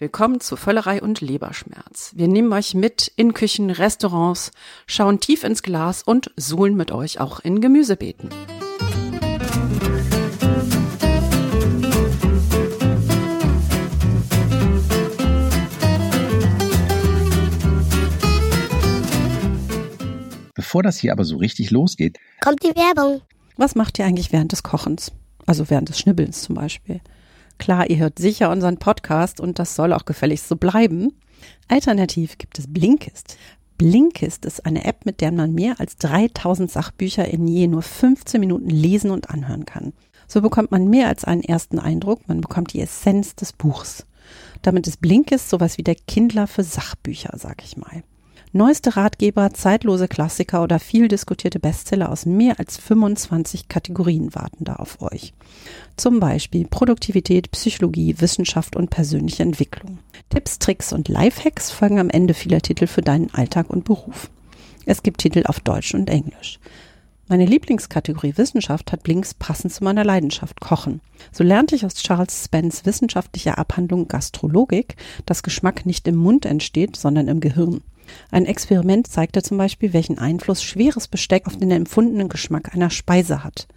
Willkommen zu Völlerei und Leberschmerz. Wir nehmen euch mit in Küchen, Restaurants, schauen tief ins Glas und suhlen mit euch auch in Gemüsebeeten. Bevor das hier aber so richtig losgeht, Kommt die Werbung. Was macht ihr eigentlich während des Kochens? Also während des Schnibbelns zum Beispiel. Klar, ihr hört sicher unseren Podcast und das soll auch gefälligst so bleiben. Alternativ gibt es Blinkist. Blinkist ist eine App, mit der man mehr als 3000 Sachbücher in je nur 15 Minuten lesen und anhören kann. So bekommt man mehr als einen ersten Eindruck, man bekommt die Essenz des Buchs. Damit ist Blinkist sowas wie der Kindler für Sachbücher, sag ich mal. Neueste Ratgeber, zeitlose Klassiker oder viel diskutierte Bestseller aus mehr als 25 Kategorien warten da auf euch. Zum Beispiel Produktivität, Psychologie, Wissenschaft und persönliche Entwicklung. Tipps, Tricks und Lifehacks folgen am Ende vieler Titel für deinen Alltag und Beruf. Es gibt Titel auf Deutsch und Englisch. Meine Lieblingskategorie Wissenschaft hat Blinks passend zu meiner Leidenschaft Kochen. So lernte ich aus Charles Spence wissenschaftlicher Abhandlung Gastrologik, dass Geschmack nicht im Mund entsteht, sondern im Gehirn. Ein Experiment zeigte zum Beispiel, welchen Einfluss schweres Besteck auf den empfundenen Geschmack einer Speise hat.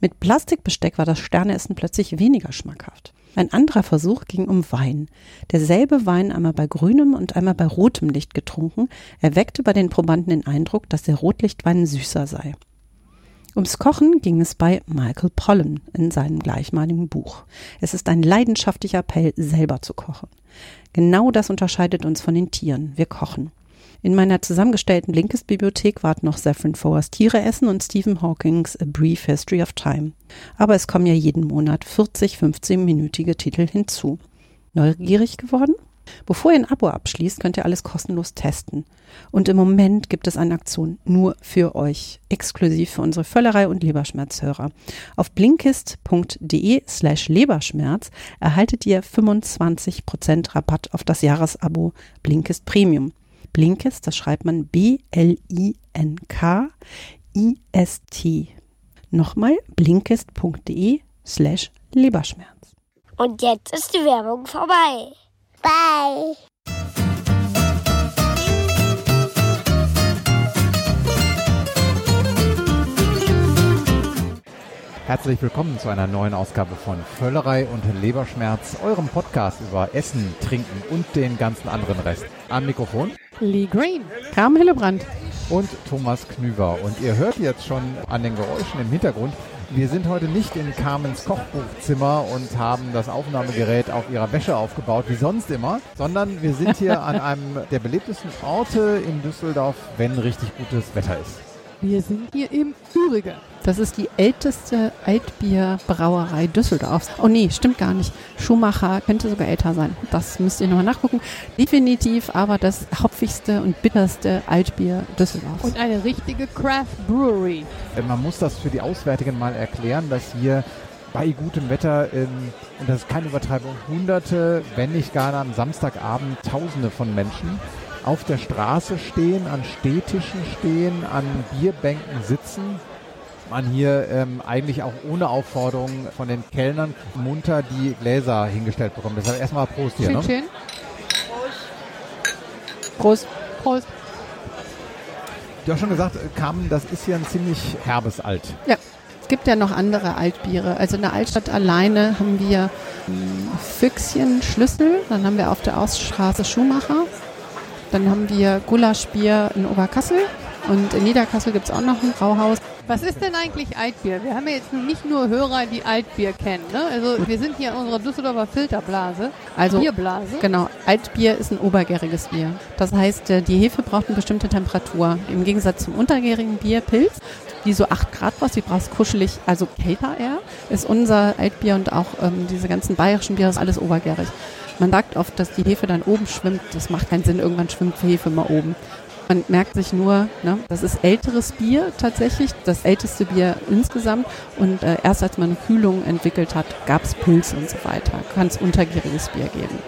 Mit Plastikbesteck war das Sterneessen plötzlich weniger schmackhaft. Ein anderer Versuch ging um Wein. Derselbe Wein einmal bei grünem und einmal bei rotem Licht getrunken, erweckte bei den Probanden den Eindruck, dass der Rotlichtwein süßer sei. Ums Kochen ging es bei Michael Pollan in seinem gleichnamigen Buch. Es ist ein leidenschaftlicher Appell, selber zu kochen. Genau das unterscheidet uns von den Tieren. Wir kochen. In meiner zusammengestellten Blinkist-Bibliothek warten noch Saffron Fowers Tiere essen und Stephen Hawkings A Brief History of Time. Aber es kommen ja jeden Monat 40, 15-minütige Titel hinzu. Neugierig geworden? Bevor ihr ein Abo abschließt, könnt ihr alles kostenlos testen. Und im Moment gibt es eine Aktion nur für euch, exklusiv für unsere Völlerei und Leberschmerzhörer. Auf blinkist.de slash Leberschmerz erhaltet ihr 25% Rabatt auf das Jahresabo Blinkist Premium. Blinkist, das schreibt man B-L-I-N-K-I-S-T. Nochmal blinkist.de slash Leberschmerz. Und jetzt ist die Werbung vorbei. Bye. Herzlich willkommen zu einer neuen Ausgabe von Völlerei und Leberschmerz, eurem Podcast über Essen, Trinken und den ganzen anderen Rest. Am Mikrofon Lee Green, Carmen Hillebrand. und Thomas Knüver. Und ihr hört jetzt schon an den Geräuschen im Hintergrund, wir sind heute nicht in Carmens Kochbuchzimmer und haben das Aufnahmegerät auf ihrer Wäsche aufgebaut, wie sonst immer, sondern wir sind hier an einem der belebtesten Orte in Düsseldorf, wenn richtig gutes Wetter ist. Wir sind hier im Ürige. Das ist die älteste Altbierbrauerei Düsseldorfs. Oh nee, stimmt gar nicht. Schumacher könnte sogar älter sein. Das müsst ihr nochmal nachgucken. Definitiv aber das hopfigste und bitterste Altbier Düsseldorfs. Und eine richtige Craft Brewery. Äh, Man muss das für die Auswärtigen mal erklären, dass hier bei gutem Wetter, ähm, und das ist keine Übertreibung, hunderte, wenn nicht gar am Samstagabend tausende von Menschen auf der Straße stehen, an Stehtischen stehen, an Bierbänken sitzen. Man hier ähm, eigentlich auch ohne Aufforderung von den Kellnern munter die Gläser hingestellt bekommt. Deshalb erstmal Prost hier. Schön, Ne? schön. Prost. Prost. Du hast schon gesagt, äh, Carmen, das ist hier ein ziemlich herbes Alt. Ja, es gibt ja noch andere Altbiere. Also in der Altstadt alleine haben wir ähm, Füchschen Schlüssel, dann haben wir auf der Ausstraße Schumacher, dann haben wir Gulaschbier in Oberkassel und in Niederkassel gibt es auch noch ein Brauhaus. Was ist denn eigentlich Altbier? Wir haben ja jetzt nun nicht nur Hörer, die Altbier kennen. Ne? Also wir sind hier in unserer Düsseldorfer Filterblase, Also Bierblase. Genau, Altbier ist ein obergäriges Bier. Das heißt, äh, die Hefe braucht eine bestimmte Temperatur. Im Gegensatz zum untergärigen Bier Pilz, die so 8 Grad braucht, die brauchst kuschelig, also kälter eher, ist unser Altbier und auch ähm, diese ganzen bayerischen Biere ist alles obergärig. Man sagt oft, dass die Hefe dann oben schwimmt. Das macht keinen Sinn. Irgendwann schwimmt die Hefe mal oben. Man merkt sich nur, ne, das ist älteres Bier tatsächlich, das älteste Bier insgesamt. Und äh, erst als man eine Kühlung entwickelt hat, gab es Pilz und so weiter. Kann es untergäriges Bier geben.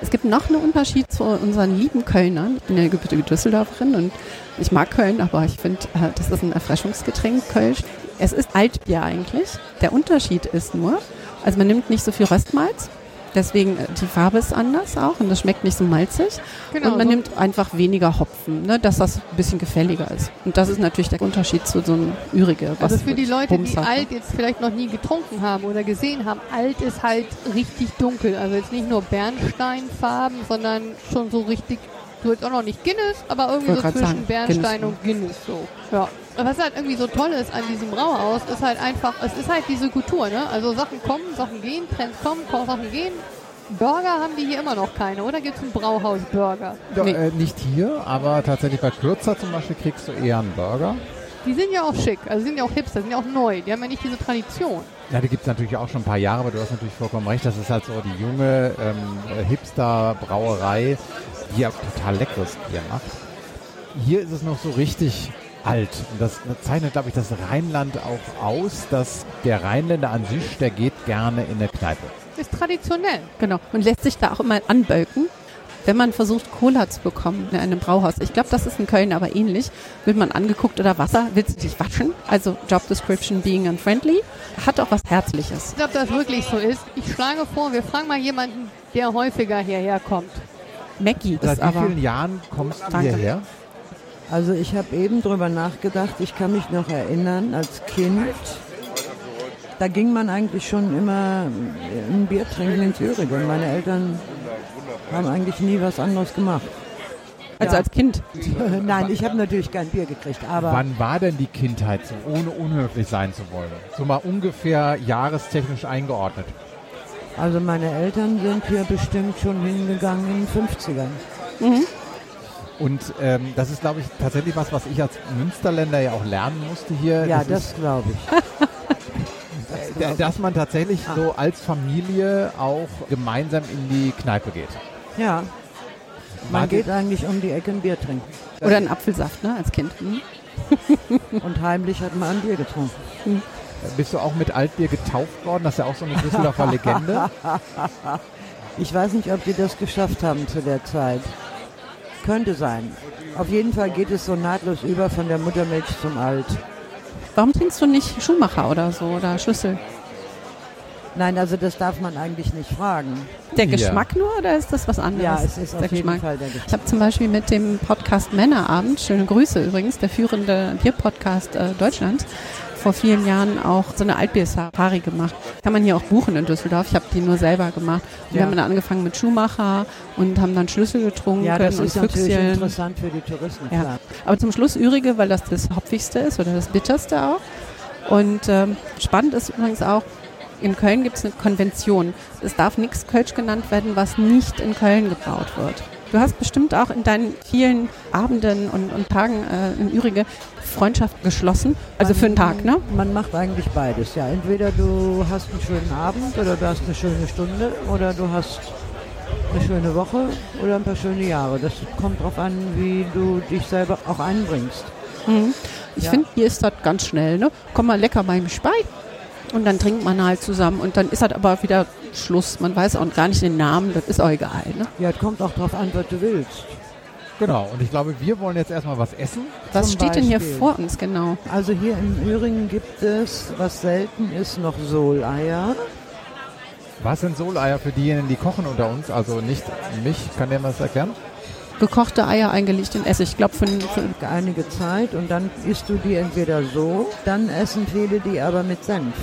Es gibt noch einen Unterschied zu unseren lieben Kölnern. Ich bin ja gebürtige Düsseldorferin und ich mag Köln, aber ich finde, äh, das ist ein Erfrischungsgetränk, Kölsch. Es ist Altbier eigentlich. Der Unterschied ist nur, also man nimmt nicht so viel Röstmalz, Deswegen, äh, die Farbe ist anders auch und das schmeckt nicht so malzig. Genau, und man so- nimmt einfach weniger Hopfen, ne, dass das ein bisschen gefälliger ist. Und das ist natürlich der Unterschied zu so einem Ürige. Was Also für die Leute, Bums die ne? alt jetzt vielleicht noch nie getrunken haben oder gesehen haben, alt ist halt richtig dunkel. Also jetzt nicht nur Bernsteinfarben, sondern schon so richtig, so jetzt auch noch nicht Guinness, aber irgendwie so zwischen sagen, Bernstein Guinness, und Guinness so. Ja. Was halt irgendwie so toll ist an diesem Brauhaus, ist halt einfach, es ist halt diese Kultur, ne? Also Sachen kommen, Sachen gehen, Trends kommen, Sachen gehen. Burger haben die hier immer noch keine, oder? Gibt es einen Brauhaus-Burger? Doch, Nee. äh, nicht hier, aber tatsächlich bei Kürzer zum Beispiel kriegst du eher einen Burger. Die sind ja auch schick, also sind ja auch hipster, sind ja auch neu. Die haben ja nicht diese Tradition. Ja, die gibt es natürlich auch schon ein paar Jahre, aber du hast natürlich vollkommen recht. Das ist halt so die junge ähm, äh, Hipster-Brauerei, die ja total leckeres Bier macht. Hier ist es noch so richtig alt. Und das zeichnet, glaube ich, das Rheinland auch aus, dass der Rheinländer an sich, der geht gerne in eine Kneipe. Ist traditionell. Genau. Und lässt sich da auch immer anbölken. Wenn man versucht, Cola zu bekommen in einem Brauhaus, ich glaube, das ist in Köln aber ähnlich, wird man angeguckt oder Wasser, willst du dich waschen? Also Job Description being unfriendly, hat auch was Herzliches. Ich glaube, das wirklich so ist. Ich schlage vor, wir fragen mal jemanden, der häufiger hierher kommt. Maggie Seit ist wie aber, vielen Jahren kommst du hierher? Also ich habe eben drüber nachgedacht, ich kann mich noch erinnern, als Kind, da ging man eigentlich schon immer ein Bier trinken ins Ürige. Und meine Eltern haben eigentlich nie was anderes gemacht. also Ja. als Kind. Nein, ich habe natürlich kein Bier gekriegt, aber Wann war denn die Kindheit so, ohne unhöflich sein zu wollen? So mal ungefähr jahrestechnisch eingeordnet. also meine Eltern sind hier bestimmt schon hingegangen in den 50ern. Und ähm, das ist, glaube ich, tatsächlich was, was ich als Münsterländer ja auch lernen musste hier. Ja, das das glaube ich. äh, dass man tatsächlich so als Familie auch gemeinsam in die Kneipe geht. Ja, man Wart geht eigentlich um die Ecke ein Bier trinken. Oder ein Apfelsaft, ne, als Kind. Hm? Und heimlich hat man ein Bier getrunken. Bist du auch mit Altbier getauft worden? Das ist ja auch so eine Düsseldorfer Legende. Ich weiß nicht, ob die das geschafft haben zu der Zeit. Könnte sein. Auf jeden Fall geht es so nahtlos über von der Muttermilch zum Alt. Warum trinkst du nicht Schuhmacher oder so oder Schlüssel? Nein, also das darf man eigentlich nicht fragen. Der Ja. Geschmack nur oder ist das was anderes? Ja, es ist der auf jeden Geschmack. Fall der Ich Geschmack. habe zum Beispiel mit dem Podcast Männerabend, schöne Grüße übrigens, der führende Bierpodcast äh, Deutschlands, vor vielen Jahren auch so eine Altbier-Safari gemacht. Kann man hier auch buchen in Düsseldorf. Ich habe die nur selber gemacht. Und Wir Ja. haben dann angefangen mit Schuhmacher und haben dann Schlüssel getrunken Ja, das und ist natürlich Füchschen. interessant für die Touristen, Ja. klar. Aber zum Schluss Ürige, weil das das Hopfigste ist oder das Bitterste auch. Und ähm, spannend ist übrigens auch, in Köln gibt es eine Konvention. Es darf nichts Kölsch genannt werden, was nicht in Köln gebraut wird. Du hast bestimmt auch in deinen vielen Abenden und, und Tagen äh, in Ürige Freundschaft geschlossen. Also für einen Tag, ne? Man macht eigentlich beides, ja. Entweder du hast einen schönen Abend oder du hast eine schöne Stunde oder du hast eine schöne Woche oder ein paar schöne Jahre. Das kommt drauf an, wie du dich selber auch einbringst. Mhm. Ich Ja. finde, hier ist das ganz schnell, ne? Komm mal lecker beim Spei. Und dann trinkt man halt zusammen und dann ist halt aber wieder Schluss. Man weiß auch gar nicht den Namen, das ist auch egal, ne? Ja, es kommt auch drauf an, was du willst. Genau. Und ich glaube, wir wollen jetzt erstmal was essen. Was steht denn hier Beispiel. vor uns genau? Also hier in Üringen gibt es, was selten ist, noch Soleier. Was sind Soleier für diejenigen, die kochen unter uns? Also nicht mich. Kann der mal das erklären? Gekochte Eier eingelegt in Essig. Ich glaube, für, für Einige Zeit und dann isst du die entweder so, dann essen viele die aber mit Senf.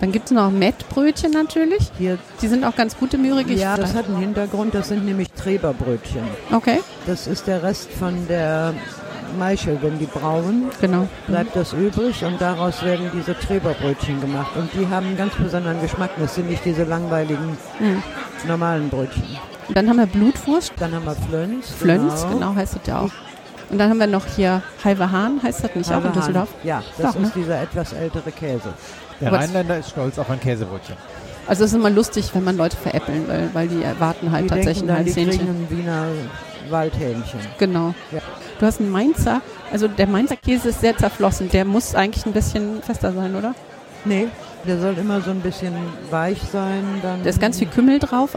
dann gibt es noch Mettbrötchen natürlich. Hier, Die sind auch ganz gut im Ürige. Ich- ja, das hat einen Hintergrund, das sind nämlich Treberbrötchen. Okay, Das ist der Rest von der Maischel, wenn die brauen, genau. bleibt das übrig und daraus werden diese Treberbrötchen gemacht. Und die haben einen ganz besonderen Geschmack. Das sind nicht diese langweiligen Mhm. normalen Brötchen. Und dann haben wir Blutwurst. Dann haben wir Flöns. Flöns, genau, heißt das ja auch. Und dann haben wir noch hier halbe Hahn, heißt das nicht auch in Halbe Hahn. Düsseldorf? Ja, das Doch, ne? ist dieser etwas ältere Käse. Der Was- Rheinländer ist stolz auf ein Käsebrötchen. Also es ist immer lustig, wenn man Leute veräppeln will, weil die erwarten halt die tatsächlich denken ein Hähnchen. ein Wiener Waldhähnchen. Genau. Ja. Du hast einen Mainzer, also der Mainzer Käse ist sehr zerflossen. Der muss eigentlich ein bisschen fester sein, oder? Nee, der soll immer so ein bisschen weich sein. Dann Da ist ganz viel Kümmel drauf.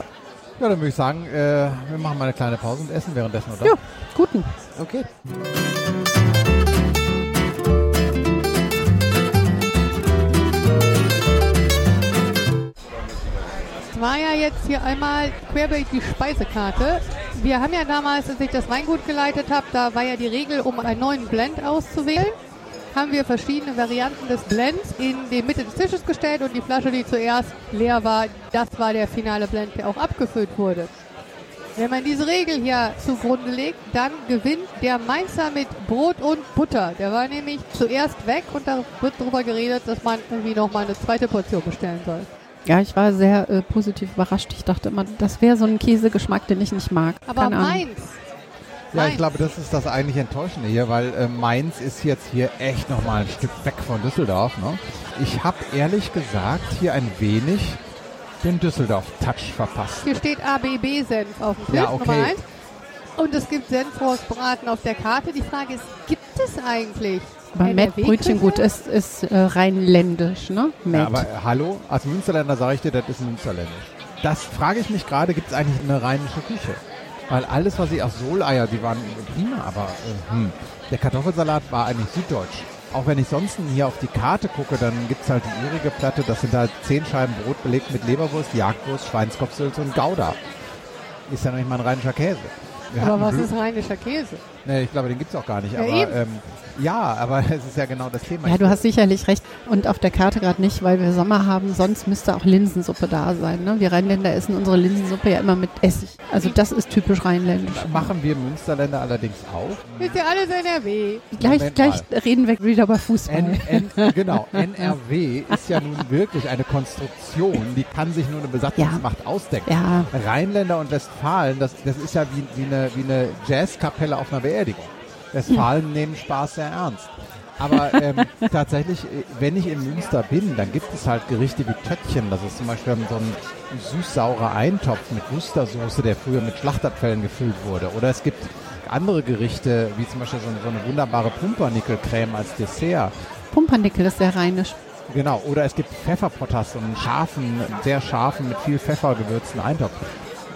Ja, dann würde ich sagen, äh, wir machen mal eine kleine Pause und essen währenddessen, oder? Ja, guten. Okay. War ja jetzt hier einmal querbeet die Speisekarte. Wir haben ja damals, als ich das Weingut geleitet habe, da war ja die Regel, um einen neuen Blend auszuwählen, haben wir verschiedene Varianten des Blends in die Mitte des Tisches gestellt und die Flasche, die zuerst leer war, das war der finale Blend, der auch abgefüllt wurde. Wenn man diese Regel hier zugrunde legt, dann gewinnt der Mainzer mit Brot und Butter. Der war nämlich zuerst weg und da wird darüber geredet, dass man irgendwie noch mal eine zweite Portion bestellen soll. Ja, ich war sehr äh, positiv überrascht. Ich dachte immer, das wäre so ein Käsegeschmack, den ich nicht mag. Aber Keine Ahnung. Ja, ich glaube, das ist das eigentlich Enttäuschende hier, weil äh, Mainz ist jetzt hier echt nochmal ein Stück weg von Düsseldorf. Ne? Ich habe ehrlich gesagt hier ein wenig den Düsseldorf-Touch verpasst. hier steht ABB-Senf auf dem Tisch, Ja, okay. Nummer eins. Und es gibt Senfrostbraten auf der Karte. Die Frage ist, gibt es eigentlich? Aber Mettbrötchen, gut, es ist äh, rheinländisch, ne? Met. Ja, aber äh, hallo, als Münsterländer sage ich dir, das ist Münsterländisch. Das frage ich mich gerade, gibt es eigentlich eine rheinische Küche? Weil alles, was ich aus Soleier, die waren prima, aber äh, hm, der Kartoffelsalat war eigentlich süddeutsch. Auch wenn ich sonst hier auf die Karte gucke, dann gibt es halt die übrige Platte, das sind halt zehn Scheiben Brot belegt mit Leberwurst, Jagdwurst, Schweinskopfsülze und Gouda. Ist ja noch nicht mal ein rheinischer Käse. Aber was ist rheinischer Käse? Nee, ich glaube, den gibt's auch gar nicht. Ja, aber ähm, ja, aber es ist ja genau das Thema. Ja, du hast sicherlich recht. Und auf der Karte gerade nicht, weil wir Sommer haben. Sonst müsste auch Linsensuppe da sein. Ne? Wir Rheinländer essen unsere Linsensuppe ja immer mit Essig. Also das ist typisch rheinländisch. machen wir Münsterländer allerdings auch. Ist ja alles NRW. Gleich, Moment gleich reden wir wieder über Fußball. N, N, genau, NRW ist ja nun wirklich eine Konstruktion, die kann sich nur eine Besatzungsmacht ausdenken. ja, Rheinländer und Westfalen, das, das ist ja wie, wie, eine, wie eine Jazzkapelle auf einer Beerdigung. Westfalen nehmen Spaß sehr ernst. Aber ähm, tatsächlich, äh, wenn ich in Münster bin, dann gibt es halt Gerichte wie Töttchen. Das ist zum Beispiel so ein süß-saurer Eintopf mit Wustersoße, der früher mit Schlachtabfällen gefüllt wurde. Oder es gibt andere Gerichte, wie zum Beispiel so, eine- so eine wunderbare Pumpernickelcreme als Dessert. Pumpernickel ist sehr rheinisch. Genau, oder es gibt Pfefferpotas, so einen scharfen, sehr scharfen, mit viel Pfeffer gewürzten Eintopf.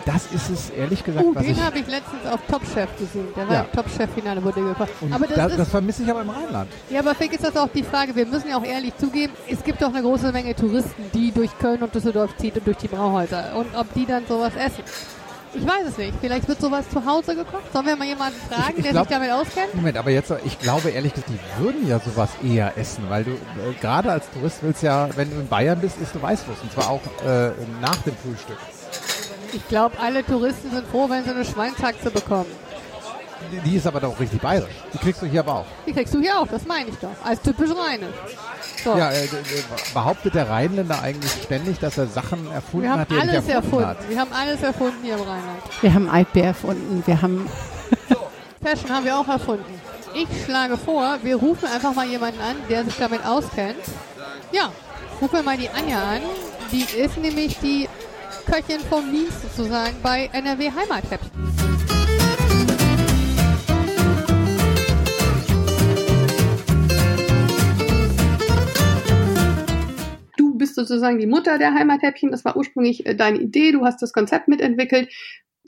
Das ist es, ehrlich gesagt, Uh, was den habe ich letztens auf Top Chef gesehen. Der war Ja. im Top Chef-Finale, wurde gekocht. Und Aber das, das, ist, das vermisse ich aber im Rheinland. ja, aber vielleicht ist das auch die Frage. Wir müssen ja auch ehrlich zugeben, es gibt doch eine große Menge Touristen, die durch Köln und Düsseldorf ziehen und durch die Brauhäuser. Und ob die dann sowas essen. Ich weiß es nicht. Vielleicht wird sowas zu Hause gekocht. Sollen wir mal jemanden fragen, Ich- ich der glaub- sich damit auskennt? Moment, aber jetzt, ich glaube ehrlich gesagt, die würden ja sowas eher essen, weil du äh, gerade als Tourist willst ja, wenn du in Bayern bist, isst du Weißwurst und zwar auch äh, nach dem Frühstück. Ich glaube, alle Touristen sind froh, wenn sie eine Schweinshaxe bekommen. Die- ist aber doch richtig bayerisch. Die kriegst du hier aber auch. Die kriegst du hier auch, das meine ich doch. Als typisch rheinisch. So. Ja, äh, behauptet der Rheinländer eigentlich ständig, dass er Sachen erfunden wir haben hat, die er nicht alles erfunden, erfunden. hat? Wir haben alles erfunden hier im Rheinland. Wir haben Altbier erfunden. Wir haben Fashion haben wir auch erfunden. Ich schlage vor, wir rufen einfach mal jemanden an, der sich damit auskennt. Ja, rufen wir mal die Anja an. Die ist nämlich die Köchin vom Dienst sozusagen bei NRW Heimathäppchen. Du bist sozusagen die Mutter der Heimathäppchen. Das war ursprünglich äh, deine Idee. Du hast das Konzept mitentwickelt.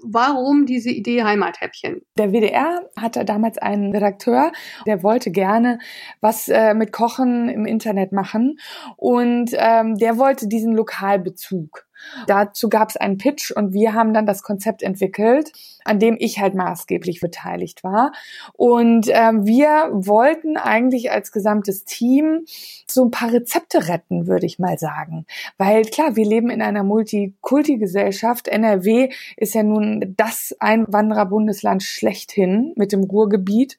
Warum diese Idee Heimathäppchen? Der WDR hatte damals einen Redakteur, der wollte gerne was äh, mit Kochen im Internet machen und ähm, der wollte diesen Lokalbezug. Dazu gab es einen Pitch und wir haben dann das Konzept entwickelt, an dem ich halt maßgeblich beteiligt war. Und ähm, wir wollten eigentlich als gesamtes Team so ein paar Rezepte retten, würde ich mal sagen. Weil klar, wir leben in einer Multikulti-Gesellschaft. NRW ist ja nun das Einwandererbundesland schlechthin mit dem Ruhrgebiet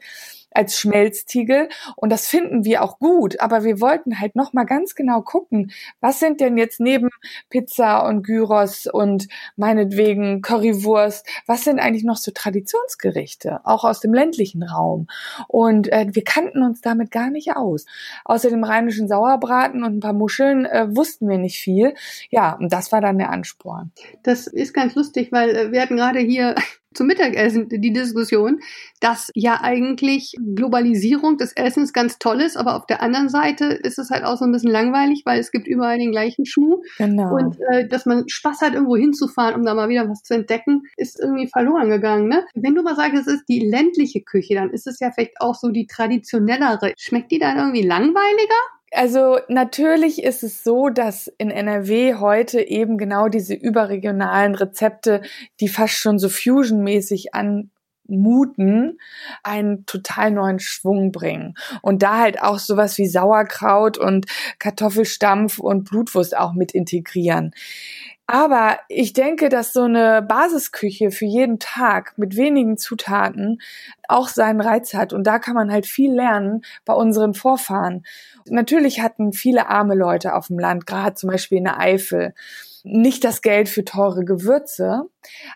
als Schmelztiegel und das finden wir auch gut, aber wir wollten halt noch mal ganz genau gucken, was sind denn jetzt neben Pizza und Gyros und meinetwegen Currywurst, was sind eigentlich noch so Traditionsgerichte, auch aus dem ländlichen Raum und äh, wir kannten uns damit gar nicht aus. Außer dem rheinischen Sauerbraten und ein paar Muscheln äh, wussten wir nicht viel. Ja, und das war dann der Ansporn. Das ist ganz lustig, weil äh, wir hatten gerade hier zum Mittagessen die Diskussion, dass ja eigentlich Globalisierung des Essens ganz toll ist, aber auf der anderen Seite ist es halt auch so ein bisschen langweilig, weil es gibt überall den gleichen Schmuh. Genau. Und äh, dass man Spaß hat, irgendwo hinzufahren, um da mal wieder was zu entdecken, ist irgendwie verloren gegangen. Ne? Wenn du mal sagst, es ist die ländliche Küche, dann ist es ja vielleicht auch so die traditionellere. Schmeckt die dann irgendwie langweiliger? Also natürlich ist es so, dass in NRW heute eben genau diese überregionalen Rezepte, die fast schon so fusionmäßig anmuten, einen total neuen Schwung bringen. Und da halt auch sowas wie Sauerkraut und Kartoffelstampf und Blutwurst auch mit integrieren. Aber ich denke, dass so eine Basisküche für jeden Tag mit wenigen Zutaten auch seinen Reiz hat. Und da kann man halt viel lernen bei unseren Vorfahren. Natürlich hatten viele arme Leute auf dem Land, gerade zum Beispiel in der Eifel, nicht das Geld für teure Gewürze.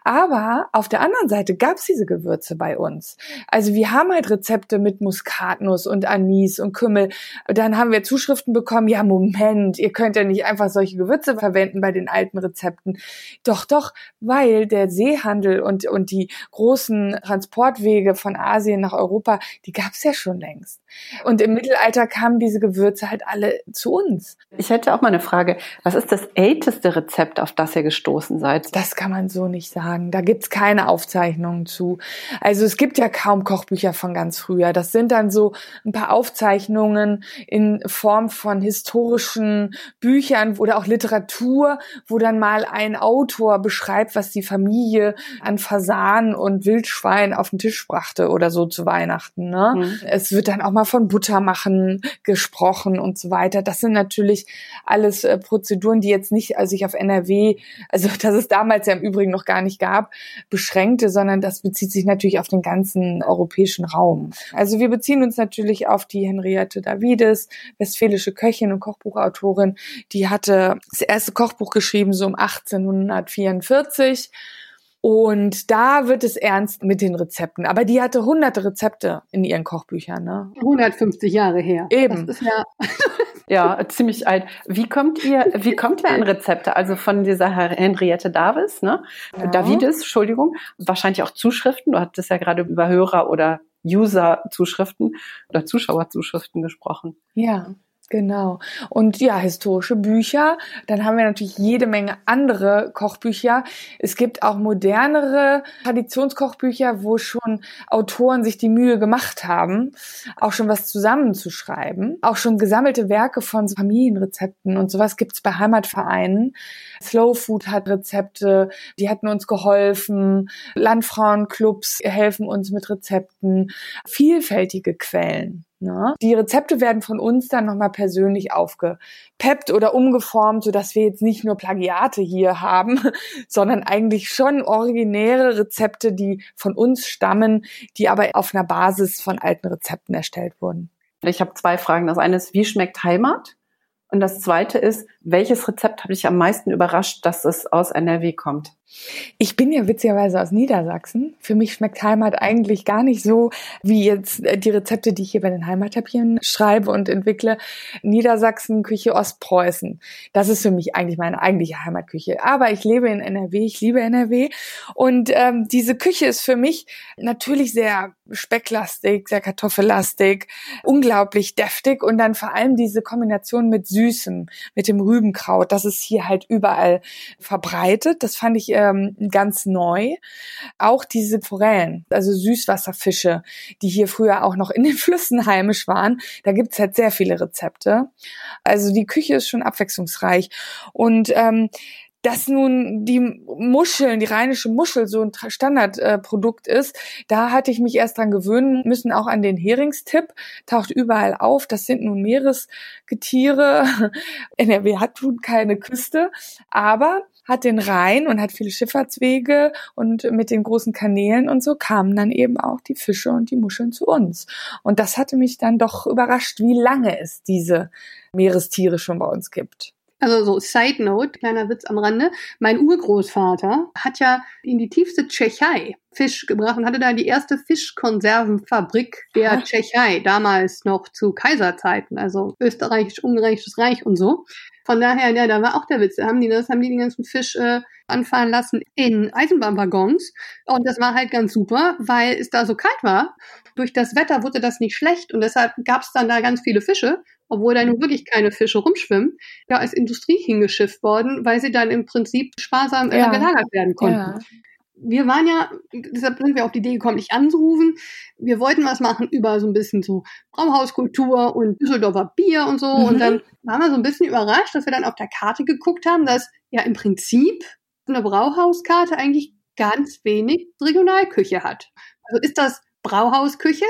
Aber auf der anderen Seite gab es diese Gewürze bei uns. Also wir haben halt Rezepte mit Muskatnuss und Anis und Kümmel. Dann haben wir Zuschriften bekommen, ja Moment, ihr könnt ja nicht einfach solche Gewürze verwenden bei den alten Rezepten. Doch, doch, weil der Seehandel und, und die großen Transportwege von Asien nach Europa, die gab es ja schon längst. Und im Mittelalter kamen diese Gewürze halt alle zu uns. Ich hätte auch mal eine Frage. Was ist das älteste Rezept, auf das ihr gestoßen seid? Das kann man so nicht sagen. Da gibt's keine Aufzeichnungen zu. Also es gibt ja kaum Kochbücher von ganz früher. Das sind dann so ein paar Aufzeichnungen in Form von historischen Büchern oder auch Literatur, wo dann mal ein Autor beschreibt, was die Familie an Fasan und Wildschwein auf den Tisch brachte oder so zu Weihnachten. Ne? Mhm. Es wird dann auch mal von Buttermachen gesprochen und so weiter. Das sind natürlich alles äh, Prozeduren, die jetzt nicht also sich auf NRW, also das ist damals ja im Übrigen noch gar nicht gab, beschränkte, sondern das bezieht sich natürlich auf den ganzen europäischen Raum. Also wir beziehen uns natürlich auf die Henriette Davides, westfälische Köchin und Kochbuchautorin. Die hatte das erste Kochbuch geschrieben so um 1844. Und da wird es ernst mit den Rezepten. Aber die hatte hunderte Rezepte in ihren Kochbüchern. Ne? 150 Jahre her. Eben. Das ist ja ja, ziemlich alt. Wie kommt ihr, wie kommt ihr an Rezepte? Also von dieser Henriette Davis, ne? Ja. Davides, Entschuldigung. Wahrscheinlich auch Zuschriften. Du hattest ja gerade über Hörer oder User-Zuschriften oder Zuschauer-Zuschriften gesprochen. Ja. Genau. Und ja, historische Bücher. Dann haben wir natürlich jede Menge andere Kochbücher. Es gibt auch modernere Traditionskochbücher, wo schon Autoren sich die Mühe gemacht haben, auch schon was zusammenzuschreiben. Auch schon gesammelte Werke von Familienrezepten und sowas gibt's bei Heimatvereinen. Slow Food hat Rezepte, die hatten uns geholfen. Landfrauenclubs helfen uns mit Rezepten. Vielfältige Quellen. Ne? Die Rezepte werden von uns dann nochmal persönlich aufgepeppt oder umgeformt, sodass wir jetzt nicht nur Plagiate hier haben, sondern eigentlich schon originäre Rezepte, die von uns stammen, die aber auf einer Basis von alten Rezepten erstellt wurden. Ich habe zwei Fragen. Das eine ist, wie schmeckt Heimat? Und das zweite ist, welches Rezept habe ich am meisten überrascht, dass es aus NRW kommt? Ich bin ja witzigerweise aus Niedersachsen. Für mich schmeckt Heimat eigentlich gar nicht so wie jetzt äh, die Rezepte, die ich hier bei den Heimattapieren schreibe und entwickle. Niedersachsen, Küche Ostpreußen. Das ist für mich eigentlich meine eigentliche Heimatküche. Aber ich lebe in NRW, ich liebe NRW. Und ähm, diese Küche ist für mich natürlich sehr specklastig, sehr kartoffellastig, unglaublich deftig und dann vor allem diese Kombination mit Süßem, mit dem Rübenkraut. Das ist hier halt überall verbreitet. Das fand ich ähm, ganz neu. Auch diese Forellen, also Süßwasserfische, die hier früher auch noch in den Flüssen heimisch waren. Da gibt's halt sehr viele Rezepte. Also die Küche ist schon abwechslungsreich. Und ähm, dass nun die Muscheln, die rheinische Muschel so ein Standardprodukt äh, ist, da hatte ich mich erst dran gewöhnen müssen, auch an den Heringstipp, taucht überall auf. Das sind nun Meeresgetiere. NRW hat nun keine Küste, aber hat den Rhein und hat viele Schifffahrtswege und mit den großen Kanälen und so kamen dann eben auch die Fische und die Muscheln zu uns. Und das hatte mich dann doch überrascht, wie lange es diese Meerestiere schon bei uns gibt. Also so Side Note, kleiner Witz am Rande. Mein Urgroßvater hat ja in die tiefste Tschechei Fisch gebracht und hatte da die erste Fischkonservenfabrik der Ach. Tschechei, damals noch zu Kaiserzeiten, also österreichisch-ungarisches Reich und so. Von daher, ja, da war auch der Witz. Da haben die das, haben die den ganzen Fisch äh, anfahren lassen in Eisenbahnwaggons. Und das war halt ganz super, weil es da so kalt war. Durch das Wetter wurde das nicht schlecht und deshalb gab es dann da ganz viele Fische obwohl da nun wirklich keine Fische rumschwimmen, ja als Industrie hingeschifft worden, weil sie dann im Prinzip sparsam äh, ja. gelagert werden konnten. Ja. wir waren ja, deshalb sind wir auf die Idee gekommen, dich anzurufen. Wir wollten was machen über so ein bisschen so Brauhauskultur und Düsseldorfer Bier und so. Mhm. Und dann waren wir so ein bisschen überrascht, dass wir dann auf der Karte geguckt haben, dass ja im Prinzip eine Brauhauskarte eigentlich ganz wenig Regionalküche hat. Also ist das Brauhausküche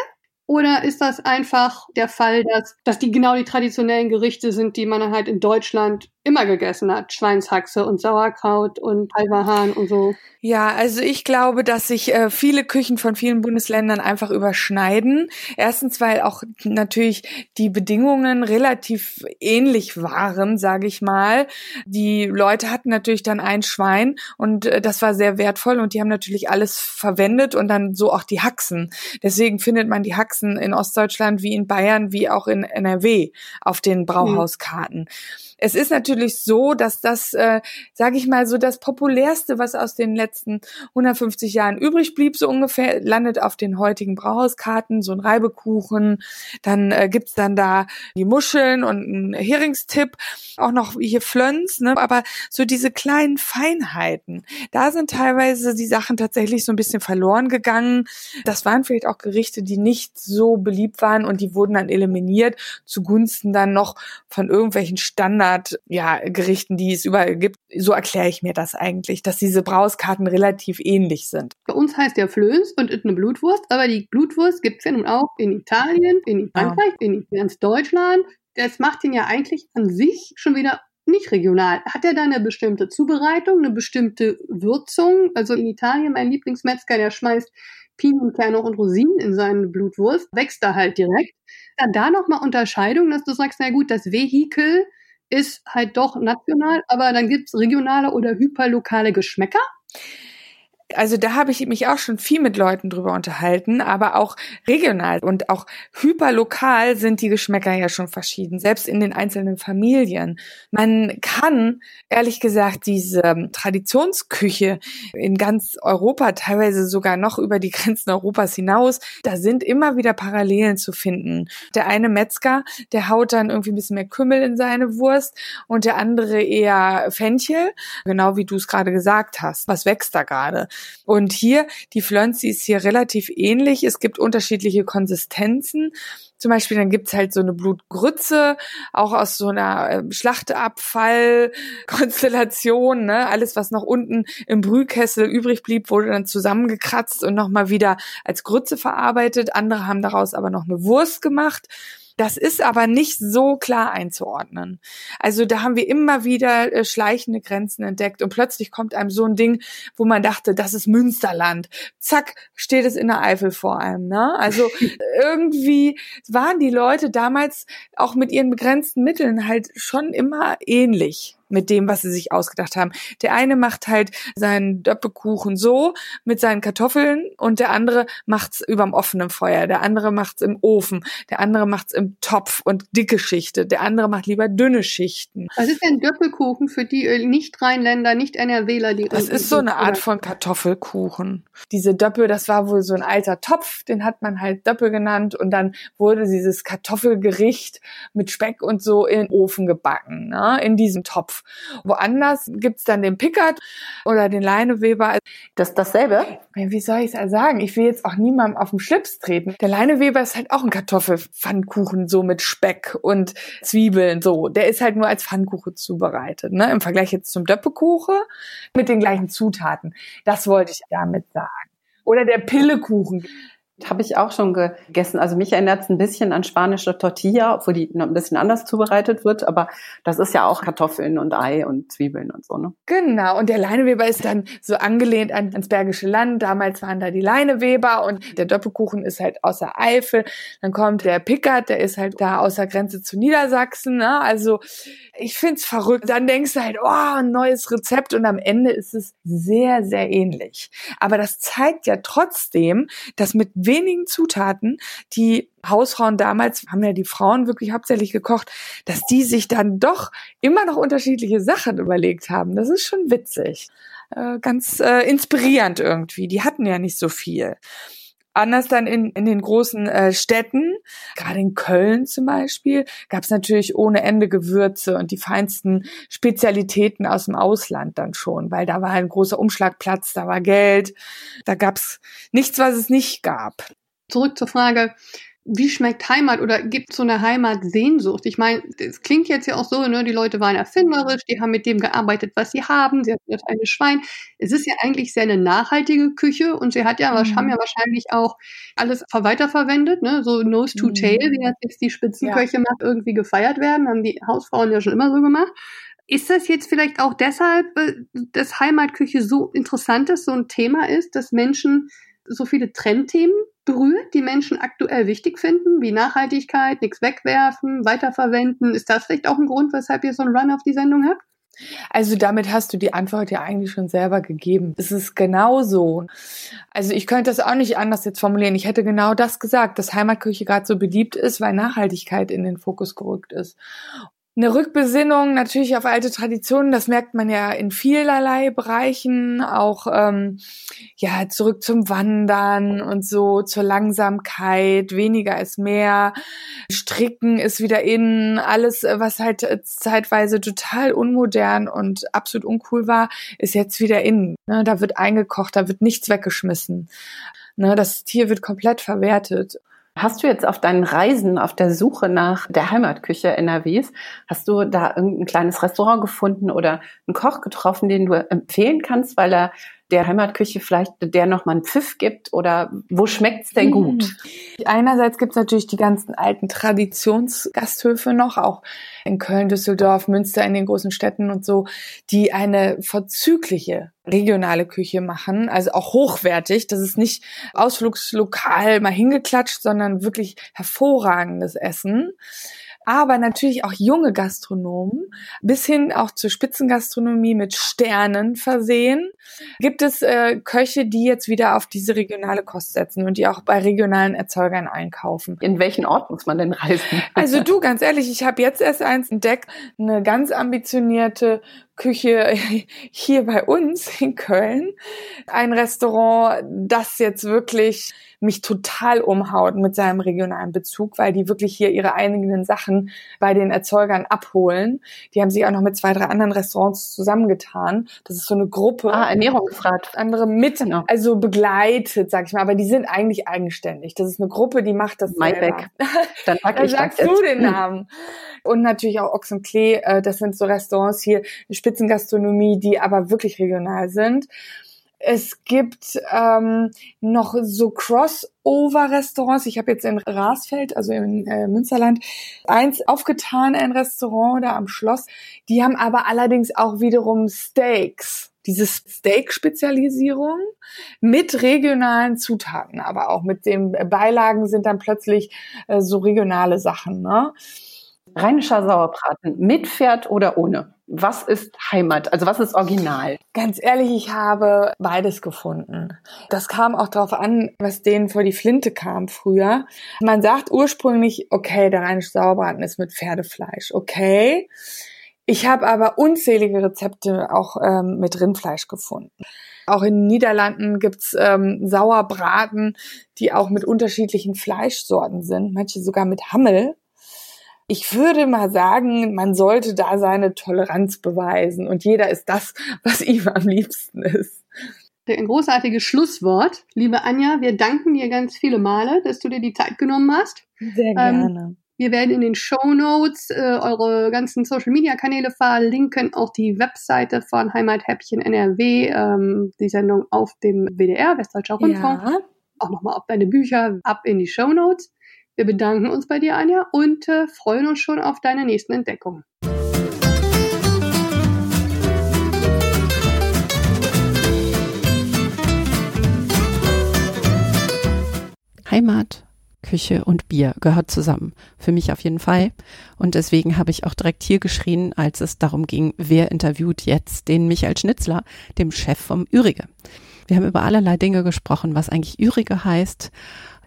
oder ist das einfach der Fall, dass, dass die genau die traditionellen Gerichte sind, die man halt in Deutschland immer gegessen hat? Schweinshaxe und Sauerkraut und Alverhahn und so. Ja, also ich glaube, dass sich äh, viele Küchen von vielen Bundesländern einfach überschneiden. Erstens, weil auch natürlich die Bedingungen relativ ähnlich waren, sage ich mal. Die Leute hatten natürlich dann ein Schwein und äh, das war sehr wertvoll und die haben natürlich alles verwendet und dann so auch die Haxen. Deswegen findet man die Haxen in Ostdeutschland wie in Bayern wie auch in NRW auf den Brauhauskarten. Mhm. Es ist natürlich so, dass das, äh, sage ich mal, so das populärste, was aus den letzten 150 Jahren übrig blieb, so ungefähr, landet auf den heutigen Brauhauskarten, so ein Reibekuchen. Dann äh, gibt's dann da die Muscheln und ein Heringstipp, auch noch hier Flöns, ne? aber so diese kleinen Feinheiten, da sind teilweise die Sachen tatsächlich so ein bisschen verloren gegangen. Das waren vielleicht auch Gerichte, die nicht so beliebt waren und die wurden dann eliminiert zugunsten dann noch von irgendwelchen Standard Standard, ja, Gerichten, die es überall gibt. So erkläre ich mir das eigentlich, dass diese Brauskarten relativ ähnlich sind. Bei uns heißt ja Flöß und ist eine Blutwurst, aber die Blutwurst gibt es ja nun auch in Italien, in Frankreich, ja. in ganz Deutschland. Das macht ihn ja eigentlich an sich schon wieder nicht regional. Hat er da eine bestimmte Zubereitung, eine bestimmte Würzung? Also in Italien, mein Lieblingsmetzger, der schmeißt Pinienkerne und Rosinen in seine Blutwurst, wächst da halt direkt. Dann da nochmal Unterscheidung, dass du sagst, na gut, das Vehikel ist halt doch national, aber dann gibt's regionale oder hyperlokale Geschmäcker also da habe ich mich auch schon viel mit Leuten drüber unterhalten, aber auch regional und auch hyperlokal sind die Geschmäcker ja schon verschieden, selbst in den einzelnen Familien. Man kann, ehrlich gesagt, diese ähm, Traditionsküche in ganz Europa, teilweise sogar noch über die Grenzen Europas hinaus, da sind immer wieder Parallelen zu finden. Der eine Metzger, der haut dann irgendwie ein bisschen mehr Kümmel in seine Wurst und der andere eher Fenchel, genau wie du es gerade gesagt hast. Was wächst da gerade? Und hier, die Flönzi ist hier relativ ähnlich. Es gibt unterschiedliche Konsistenzen. Zum Beispiel, dann gibt's halt so eine Blutgrütze, auch aus so einer äh, Schlachtabfall-Konstellation. Ne? Alles, was noch unten im Brühkessel übrig blieb, wurde dann zusammengekratzt und nochmal wieder als Grütze verarbeitet. Andere haben daraus aber noch eine Wurst gemacht. Das ist aber nicht so klar einzuordnen. Also da haben wir immer wieder äh, schleichende Grenzen entdeckt und plötzlich kommt einem so ein Ding, wo man dachte, das ist Münsterland. Zack, steht es in der Eifel vor einem. Ne? Also irgendwie waren die Leute damals auch mit ihren begrenzten Mitteln halt schon immer ähnlich mit dem, was sie sich ausgedacht haben. Der eine macht halt seinen Döppekuchen so mit seinen Kartoffeln und der andere macht's überm offenen Feuer. Der andere macht's im Ofen. Der andere macht's im Topf und dicke Schichte. Der andere macht lieber dünne Schichten. Was ist denn Döppelkuchen für die äh, Nicht-Rheinländer, Nicht-NRWler? Die das ist so eine Art von Kartoffelkuchen. Diese Döppel, das war wohl so ein alter Topf, den hat man halt Döppel genannt und dann wurde dieses Kartoffelgericht mit Speck und so in den Ofen gebacken, ne? in diesem Topf. Woanders gibt's dann den Pickard oder den Leineweber. Das ist dasselbe? Wie soll ich es sagen? Ich will jetzt auch niemandem auf den Schlips treten. Der Leineweber ist halt auch ein Kartoffelpfannkuchen, so mit Speck und Zwiebeln, so. Der ist halt nur als Pfannkuchen zubereitet, ne? Im Vergleich jetzt zum Döppekuchen mit den gleichen Zutaten. Das wollte ich damit sagen. Oder der Pillekuchen. Habe ich auch schon gegessen. Also mich erinnert es ein bisschen an spanische Tortilla, obwohl die noch ein bisschen anders zubereitet wird. Aber das ist ja auch Kartoffeln und Ei und Zwiebeln und so, ne? Genau. Und der Leineweber ist dann so angelehnt an, ans Bergische Land. Damals waren da die Leineweber und der Doppelkuchen ist halt außer Eifel. Dann kommt der Pickard, der ist halt da außer Grenze zu Niedersachsen. Ne? Also ich find's verrückt. Dann denkst du halt, oh, ein neues Rezept und am Ende ist es sehr, sehr ähnlich. Aber das zeigt ja trotzdem, dass mit wenigen Zutaten, die Hausfrauen damals, haben ja die Frauen wirklich hauptsächlich gekocht, dass die sich dann doch immer noch unterschiedliche Sachen überlegt haben. Das ist schon witzig. Äh, ganz äh, inspirierend irgendwie. Die hatten ja nicht so viel. Anders dann in, in den großen äh, Städten, gerade in Köln zum Beispiel, gab es natürlich ohne Ende Gewürze und die feinsten Spezialitäten aus dem Ausland dann schon, weil da war ein großer Umschlagplatz, da war Geld, da gab es nichts, was es nicht gab. Zurück zur Frage, wie schmeckt Heimat oder gibt so eine Heimatsehnsucht? Ich meine, es klingt jetzt ja auch so, ne, die Leute waren erfinderisch, die haben mit dem gearbeitet, was sie haben, sie hatten das eine Schwein. Es ist ja eigentlich sehr eine nachhaltige Küche und sie hat ja, mhm. haben ja wahrscheinlich auch alles weiterverwendet, ne, so Nose to Tail, mhm. wie jetzt die Spitzenköche ja. macht, irgendwie gefeiert werden, haben die Hausfrauen ja schon immer so gemacht. Ist das jetzt vielleicht auch deshalb, äh, dass Heimatküche so interessant ist, so ein Thema ist, dass Menschen so viele Trendthemen berührt, die Menschen aktuell wichtig finden, wie Nachhaltigkeit, nichts wegwerfen, weiterverwenden. Ist das vielleicht auch ein Grund, weshalb ihr so einen Run auf die Sendung habt? Also damit hast du die Antwort ja eigentlich schon selber gegeben. Es ist genau so. Also ich könnte das auch nicht anders jetzt formulieren. Ich hätte genau das gesagt, dass Heimatküche gerade so beliebt ist, weil Nachhaltigkeit in den Fokus gerückt ist eine Rückbesinnung natürlich auf alte Traditionen, das merkt man ja in vielerlei Bereichen, auch ähm, ja zurück zum Wandern und so zur Langsamkeit, weniger ist mehr, Stricken ist wieder in, alles was halt zeitweise total unmodern und absolut uncool war, ist jetzt wieder in. Ne, da wird eingekocht, da wird nichts weggeschmissen. Ne, das Tier wird komplett verwertet. Hast du jetzt auf deinen Reisen, auf der Suche nach der Heimatküche NRWs, hast du da irgendein kleines Restaurant gefunden oder einen Koch getroffen, den du empfehlen kannst, weil er der Heimatküche vielleicht der nochmal einen Pfiff gibt oder wo schmeckt's denn gut? Hm. Einerseits gibt's natürlich die ganzen alten Traditionsgasthöfe noch, auch in Köln, Düsseldorf, Münster, in den großen Städten und so, die eine vorzügliche regionale Küche machen, also auch hochwertig. Das ist nicht ausflugslokal mal hingeklatscht, sondern wirklich hervorragendes Essen aber natürlich auch junge Gastronomen bis hin auch zur Spitzengastronomie mit Sternen versehen. Gibt es äh, Köche, die jetzt wieder auf diese regionale Kost setzen und die auch bei regionalen Erzeugern einkaufen? In welchen Ort muss man denn reisen? Also du, ganz ehrlich, ich habe jetzt erst eins entdeckt, eine ganz ambitionierte Küche hier bei uns in Köln. Ein Restaurant, das jetzt wirklich mich total umhaut mit seinem regionalen Bezug, weil die wirklich hier ihre eigenen Sachen bei den Erzeugern abholen. Die haben sich auch noch mit zwei, drei anderen Restaurants zusammengetan. Das ist so eine Gruppe. Ah, Ernährung gefragt. Andere mit, genau. also begleitet, sag ich mal. Aber die sind eigentlich eigenständig. Das ist eine Gruppe, die macht das Maibeck. Dann sag ich sagst du den Namen. Und natürlich auch Ochs und Klee. Äh, das sind so Restaurants hier, Spitzengastronomie, die aber wirklich regional sind. Es gibt ähm, noch so Crossover-Restaurants. Ich habe jetzt in Rasfeld, also im äh, Münsterland, eins aufgetan, ein Restaurant da am Schloss. Die haben aber allerdings auch wiederum Steaks diese Steak-Spezialisierung mit regionalen Zutaten, aber auch mit den Beilagen sind dann plötzlich äh, so regionale Sachen. Ne? Rheinischer Sauerbraten mit Pferd oder ohne? Was ist Heimat? Also was ist Original? Ganz ehrlich, ich habe beides gefunden. Das kam auch darauf an, was denen vor die Flinte kam früher. Man sagt ursprünglich, okay, der rheinische Sauerbraten ist mit Pferdefleisch. Okay. Ich habe aber unzählige Rezepte auch ähm, mit Rindfleisch gefunden. Auch in den Niederlanden gibt's ähm, Sauerbraten, die auch mit unterschiedlichen Fleischsorten sind, manche sogar mit Hammel ich würde mal sagen, man sollte da seine Toleranz beweisen und jeder ist das, was ihm am liebsten ist. Ein großartiges Schlusswort. Liebe Anja, wir danken dir ganz viele Male, dass du dir die Zeit genommen hast. Sehr ähm, gerne. Ähm, wir werden in den Show Notes äh, eure ganzen Social Media Kanäle verlinken, auch die Webseite von Heimathäppchen NRW, ähm, die Sendung auf dem WDR, Westdeutscher Rundfunk. Ja. Auch nochmal auf deine Bücher ab in die Show Notes. Wir bedanken uns bei dir, Anja, und äh, freuen uns schon auf deine nächsten Entdeckungen. Heimat, Küche und Bier gehört zusammen. Für mich auf jeden Fall. Und deswegen habe ich auch direkt hier geschrien, als es darum ging, wer interviewt jetzt den Michael Schnitzler, dem Chef vom Ürige. Wir haben über allerlei Dinge gesprochen, was eigentlich Ürige heißt,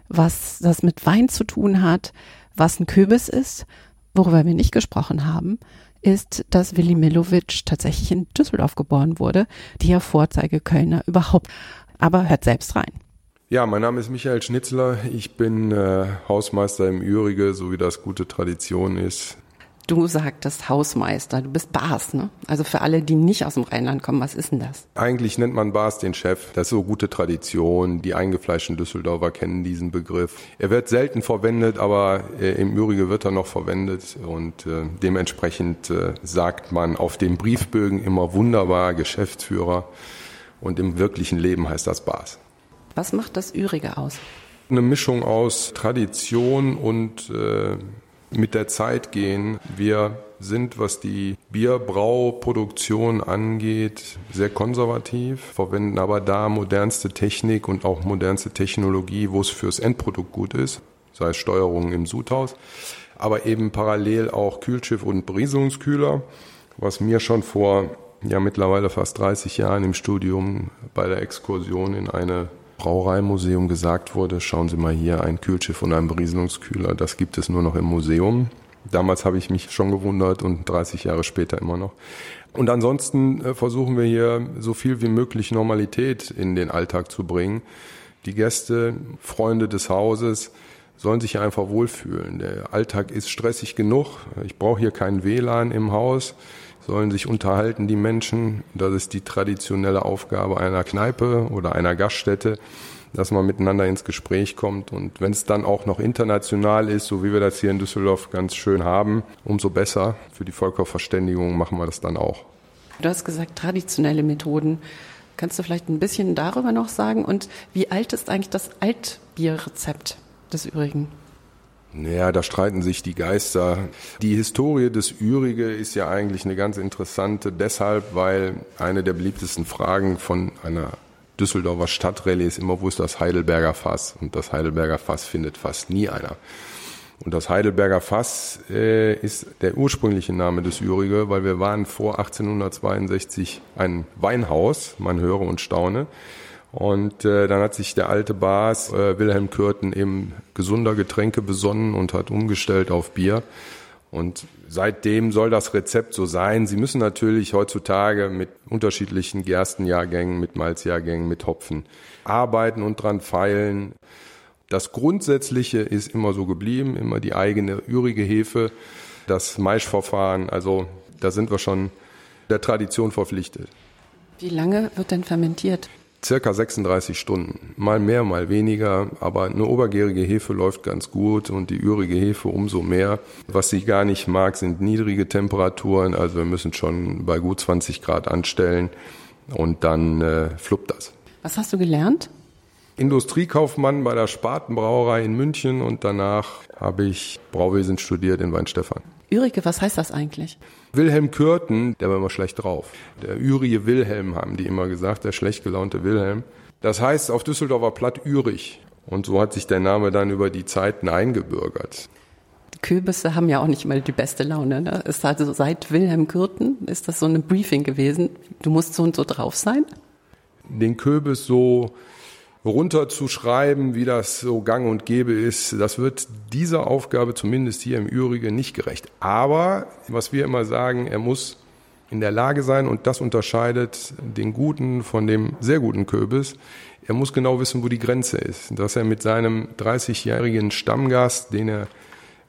was das mit Wein zu tun hat, was ein Kürbis ist. Worüber wir nicht gesprochen haben, ist, dass Willi Milovic tatsächlich in Düsseldorf geboren wurde, die ja Vorzeige Kölner überhaupt. Aber hört selbst rein. Ja, mein Name ist Michael Schnitzler. Ich bin äh, Hausmeister im Ürige, so wie das gute Tradition ist. Du sagtest Hausmeister, du bist Bas, ne? Also für alle, die nicht aus dem Rheinland kommen, was ist denn das? Eigentlich nennt man Bas den Chef. Das ist so gute Tradition. Die eingefleischten Düsseldorfer kennen diesen Begriff. Er wird selten verwendet, aber äh, im Ürige wird er noch verwendet und äh, dementsprechend äh, sagt man auf den Briefbögen immer wunderbar Geschäftsführer und im wirklichen Leben heißt das Bas. Was macht das Ürige aus? Eine Mischung aus Tradition und äh, mit der Zeit gehen. Wir sind, was die Bierbrauproduktion angeht, sehr konservativ, verwenden aber da modernste Technik und auch modernste Technologie, wo es fürs Endprodukt gut ist, sei es Steuerung im Sudhaus, aber eben parallel auch Kühlschiff und Berieselungskühler, was mir schon vor ja mittlerweile fast 30 Jahren im Studium bei der Exkursion in eine Brauereimuseum gesagt wurde, schauen Sie mal hier, ein Kühlschiff und ein Berieselungskühler, das gibt es nur noch im Museum. Damals habe ich mich schon gewundert und 30 Jahre später immer noch. Und ansonsten äh, versuchen wir hier so viel wie möglich Normalität in den Alltag zu bringen. Die Gäste, Freunde des Hauses sollen sich einfach wohlfühlen. Der Alltag ist stressig genug. Ich brauche hier kein WLAN im Haus sollen sich unterhalten, die Menschen. Das ist die traditionelle Aufgabe einer Kneipe oder einer Gaststätte, dass man miteinander ins Gespräch kommt. Und wenn es dann auch noch international ist, so wie wir das hier in Düsseldorf ganz schön haben, umso besser. Für die Völkerverständigung machen wir das dann auch. Du hast gesagt, traditionelle Methoden. Kannst du vielleicht ein bisschen darüber noch sagen? Und wie alt ist eigentlich das Altbierrezept des Übrigen? Naja, da streiten sich die Geister. Die Historie des Ürige ist ja eigentlich eine ganz interessante, deshalb, weil eine der beliebtesten Fragen von einer Düsseldorfer Stadtrallye ist immer, wo ist das Heidelberger Fass? Und das Heidelberger Fass findet fast nie einer. Und das Heidelberger Fass äh, ist der ursprüngliche Name des Ürige, weil wir waren vor 1862 ein Weinhaus, man höre und staune. Und äh, dann hat sich der alte Bas äh, Wilhelm Kürten eben gesunder Getränke besonnen und hat umgestellt auf Bier. Und seitdem soll das Rezept so sein. Sie müssen natürlich heutzutage mit unterschiedlichen Gerstenjahrgängen, mit Malzjahrgängen, mit Hopfen arbeiten und dran feilen. Das Grundsätzliche ist immer so geblieben, immer die eigene ürige Hefe, das Maischverfahren. Also da sind wir schon der Tradition verpflichtet. Wie lange wird denn fermentiert? Circa 36 Stunden. Mal mehr, mal weniger, aber eine obergärige Hefe läuft ganz gut und die ürige Hefe umso mehr. Was ich gar nicht mag, sind niedrige Temperaturen, also wir müssen schon bei gut 20 Grad anstellen und dann äh, fluppt das. Was hast du gelernt? Industriekaufmann bei der Spatenbrauerei in München und danach habe ich Brauwesen studiert in Weinstefan. Ürige, was heißt das eigentlich? Wilhelm Kürten, der war immer schlecht drauf. Der Ürige Wilhelm haben die immer gesagt, der schlecht gelaunte Wilhelm. Das heißt auf Düsseldorfer Platt Ürig. Und so hat sich der Name dann über die Zeiten eingebürgert. Die Kürbisse haben ja auch nicht mal die beste Laune. Ne? Ist also seit Wilhelm Kürten ist das so ein Briefing gewesen. Du musst so und so drauf sein? Den Kürbis so runterzuschreiben, wie das so gang und gäbe ist, das wird dieser Aufgabe zumindest hier im Übrigen nicht gerecht. Aber, was wir immer sagen, er muss in der Lage sein, und das unterscheidet den guten von dem sehr guten Kürbis, er muss genau wissen, wo die Grenze ist. Dass er mit seinem 30-jährigen Stammgast, den er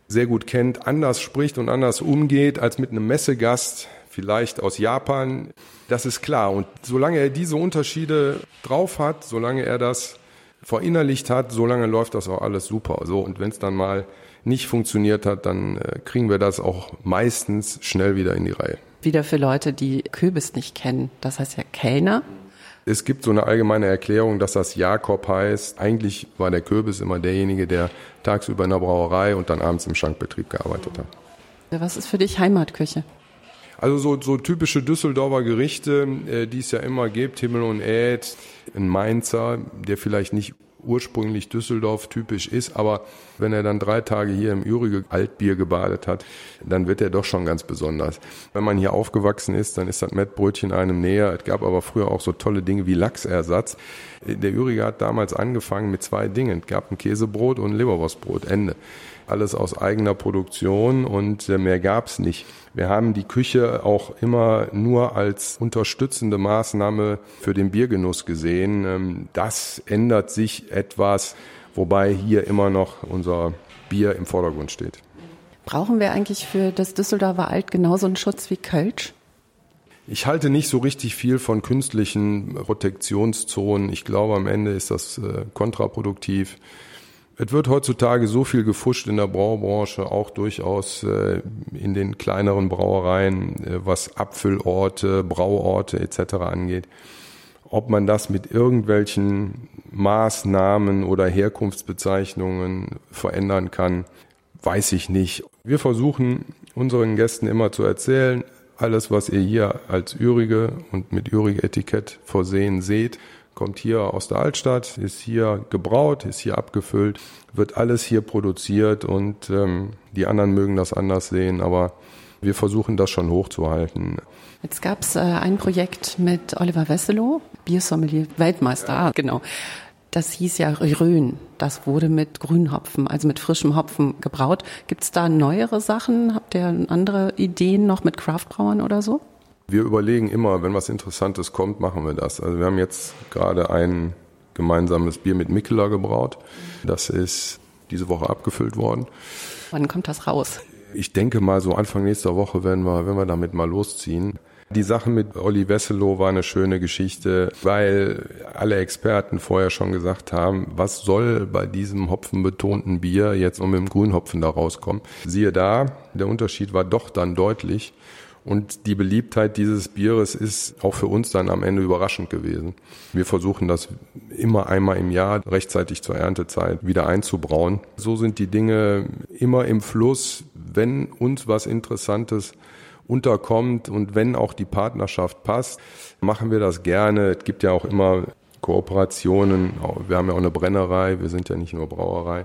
sehr gut kennt, anders spricht und anders umgeht als mit einem Messegast, vielleicht aus Japan. Das ist klar. Und solange er diese Unterschiede drauf hat, solange er das verinnerlicht hat, solange läuft das auch alles super. So, und wenn es dann mal nicht funktioniert hat, dann äh, kriegen wir das auch meistens schnell wieder in die Reihe. Wieder für Leute, die Kürbis nicht kennen. Das heißt ja Kellner. Es gibt so eine allgemeine Erklärung, dass das Jakob heißt. Eigentlich war der Kürbis immer derjenige, der tagsüber in der Brauerei und dann abends im Schankbetrieb gearbeitet hat. Was ist für dich Heimatküche? Also so, so typische Düsseldorfer Gerichte, äh, die es ja immer gibt, Himmel und Äd, ein Mainzer, der vielleicht nicht ursprünglich Düsseldorf typisch ist, aber wenn er dann drei Tage hier im Ürige Altbier gebadet hat, dann wird er doch schon ganz besonders. Wenn man hier aufgewachsen ist, dann ist das Mettbrötchen einem näher. Es gab aber früher auch so tolle Dinge wie Lachsersatz. Der Ürige hat damals angefangen mit zwei Dingen. Es gab ein Käsebrot und ein Leberwurstbrot. Ende alles aus eigener Produktion und äh, mehr gab's nicht. Wir haben die Küche auch immer nur als unterstützende Maßnahme für den Biergenuss gesehen. Ähm, das ändert sich etwas, wobei hier immer noch unser Bier im Vordergrund steht. Brauchen wir eigentlich für das Düsseldorfer Alt genauso einen Schutz wie Kölsch? Ich halte nicht so richtig viel von künstlichen Protektionszonen. Ich glaube, am Ende ist das äh, kontraproduktiv. Es wird heutzutage so viel gefuscht in der Braubranche, auch durchaus äh, in den kleineren Brauereien, äh, was Abfüllorte, Brauorte etc. angeht. Ob man das mit irgendwelchen Maßnahmen oder Herkunftsbezeichnungen verändern kann, weiß ich nicht. Wir versuchen unseren Gästen immer zu erzählen, alles, was ihr hier als Ürige und mit Ürige-Etikett versehen seht, kommt hier aus der Altstadt, ist hier gebraut, ist hier abgefüllt, wird alles hier produziert und ähm, die anderen mögen das anders sehen, aber wir versuchen das schon hochzuhalten. Jetzt gab es äh, ein Projekt mit Oliver Wesselow, Biersommelier, Weltmeister, ah, genau. Das hieß ja Rhön. Das wurde mit Grünhopfen, also mit frischem Hopfen gebraut. Gibt es da neuere Sachen? Habt ihr andere Ideen noch mit Craftbrauern oder so? Wir überlegen immer, wenn was Interessantes kommt, machen wir das. Also wir haben jetzt gerade ein gemeinsames Bier mit Mikkeler gebraut. Das ist diese Woche abgefüllt worden. Wann kommt das raus? Ich denke mal, so Anfang nächster Woche werden wir, wenn wir damit mal losziehen. Die Sache mit Olli Wesselow war eine schöne Geschichte, weil alle Experten vorher schon gesagt haben, was soll bei diesem hopfenbetonten Bier jetzt noch mit dem Grünhopfen da rauskommen. Siehe da, der Unterschied war doch dann deutlich. Und die Beliebtheit dieses Bieres ist auch für uns dann am Ende überraschend gewesen. Wir versuchen das immer einmal im Jahr rechtzeitig zur Erntezeit wieder einzubrauen. So sind die Dinge immer im Fluss. Wenn uns was Interessantes unterkommt und wenn auch die Partnerschaft passt, machen wir das gerne. Es gibt ja auch immer Kooperationen. Wir haben ja auch eine Brennerei, wir sind ja nicht nur Brauerei.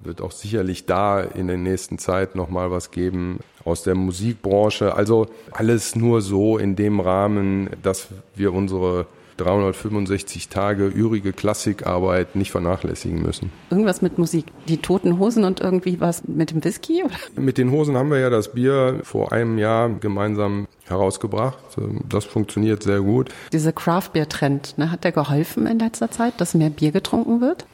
Wird auch sicherlich da in der nächsten Zeit nochmal was geben aus der Musikbranche. Also alles nur so in dem Rahmen, dass wir unsere 365 Tage ürige Klassikarbeit nicht vernachlässigen müssen. Irgendwas mit Musik. Die Toten Hosen und irgendwie was mit dem Whisky? Oder? Mit den Hosen haben wir ja das Bier vor einem Jahr gemeinsam herausgebracht. Das funktioniert sehr gut. Dieser Craft Beer Trend, ne, hat der geholfen in letzter Zeit, dass mehr Bier getrunken wird?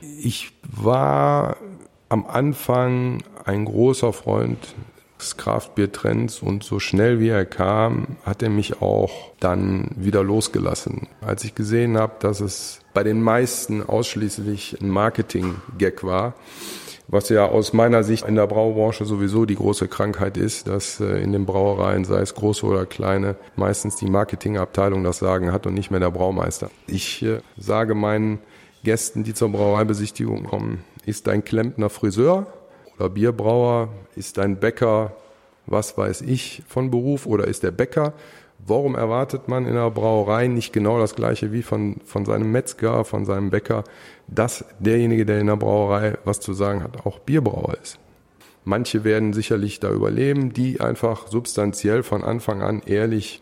Ich war am Anfang ein großer Freund des Kraftbiertrends und so schnell wie er kam, hat er mich auch dann wieder losgelassen. Als ich gesehen habe, dass es bei den meisten ausschließlich ein Marketing-Gag war, was ja aus meiner Sicht in der Braubranche sowieso die große Krankheit ist, dass äh, in den Brauereien, sei es große oder kleine, meistens die Marketingabteilung das Sagen hat und nicht mehr der Braumeister. Ich äh, sage meinen Gästen, die zur Brauereibesichtigung kommen, ist dein Klempner Friseur oder Bierbrauer? Ist ein Bäcker, was weiß ich, von Beruf oder ist der Bäcker? Warum erwartet man in der Brauerei nicht genau das Gleiche wie von, von seinem Metzger, von seinem Bäcker, dass derjenige, der in der Brauerei was zu sagen hat, auch Bierbrauer ist? Manche werden sicherlich da überleben, die einfach substanziell von Anfang an ehrlich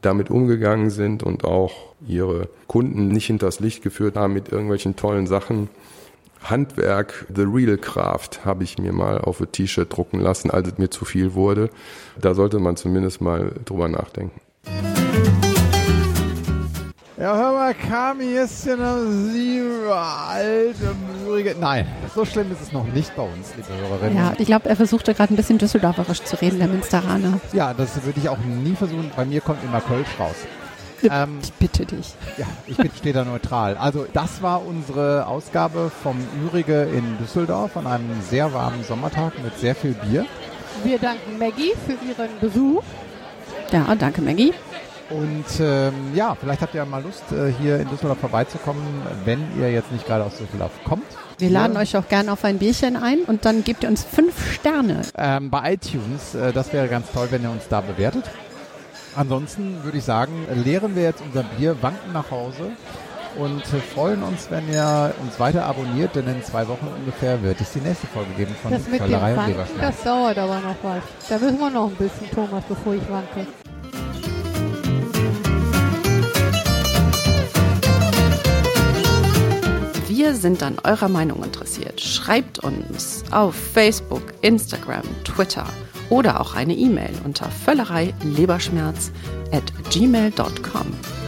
damit umgegangen sind und auch ihre Kunden nicht hinters Licht geführt haben mit irgendwelchen tollen Sachen, Handwerk, The Real Craft, habe ich mir mal auf ein T-Shirt drucken lassen, als es mir zu viel wurde. Da sollte man zumindest mal drüber nachdenken. Ja, hör mal, Kami, ist ja noch sieben alte Mührige. Nein, so schlimm ist es noch nicht bei uns, liebe Hörerinnen. Ja, ich glaube, er versuchte gerade ein bisschen düsseldorferisch zu reden, der Münsteraner. Ja, das würde ich auch nie versuchen. Bei mir kommt immer Kölsch raus. Ähm, ich bitte dich. Ja, ich stehe da neutral. Also das war unsere Ausgabe vom Ürige in Düsseldorf an einem sehr warmen Sommertag mit sehr viel Bier. Wir danken Maggie für ihren Besuch. Ja, danke Maggie. Und ähm, ja, vielleicht habt ihr mal Lust, äh, hier in Düsseldorf vorbeizukommen, wenn ihr jetzt nicht gerade aus Düsseldorf kommt. Wir laden ja. euch auch gerne auf ein Bierchen ein und dann gebt ihr uns fünf Sterne. Ähm, bei iTunes, äh, das wäre ganz toll, wenn ihr uns da bewertet. Ansonsten würde ich sagen, leeren wir jetzt unser Bier, wanken nach Hause und freuen uns, wenn ihr uns weiter abonniert, denn in zwei Wochen ungefähr wird es die nächste Folge geben von das mit und Leberschmerz. Das dauert aber noch was. Da müssen wir noch ein bisschen, Thomas, bevor ich wanke. Wir sind an eurer Meinung interessiert. Schreibt uns auf Facebook, Instagram, Twitter oder auch eine E-Mail unter völlerei leberschmerz at gmail.com.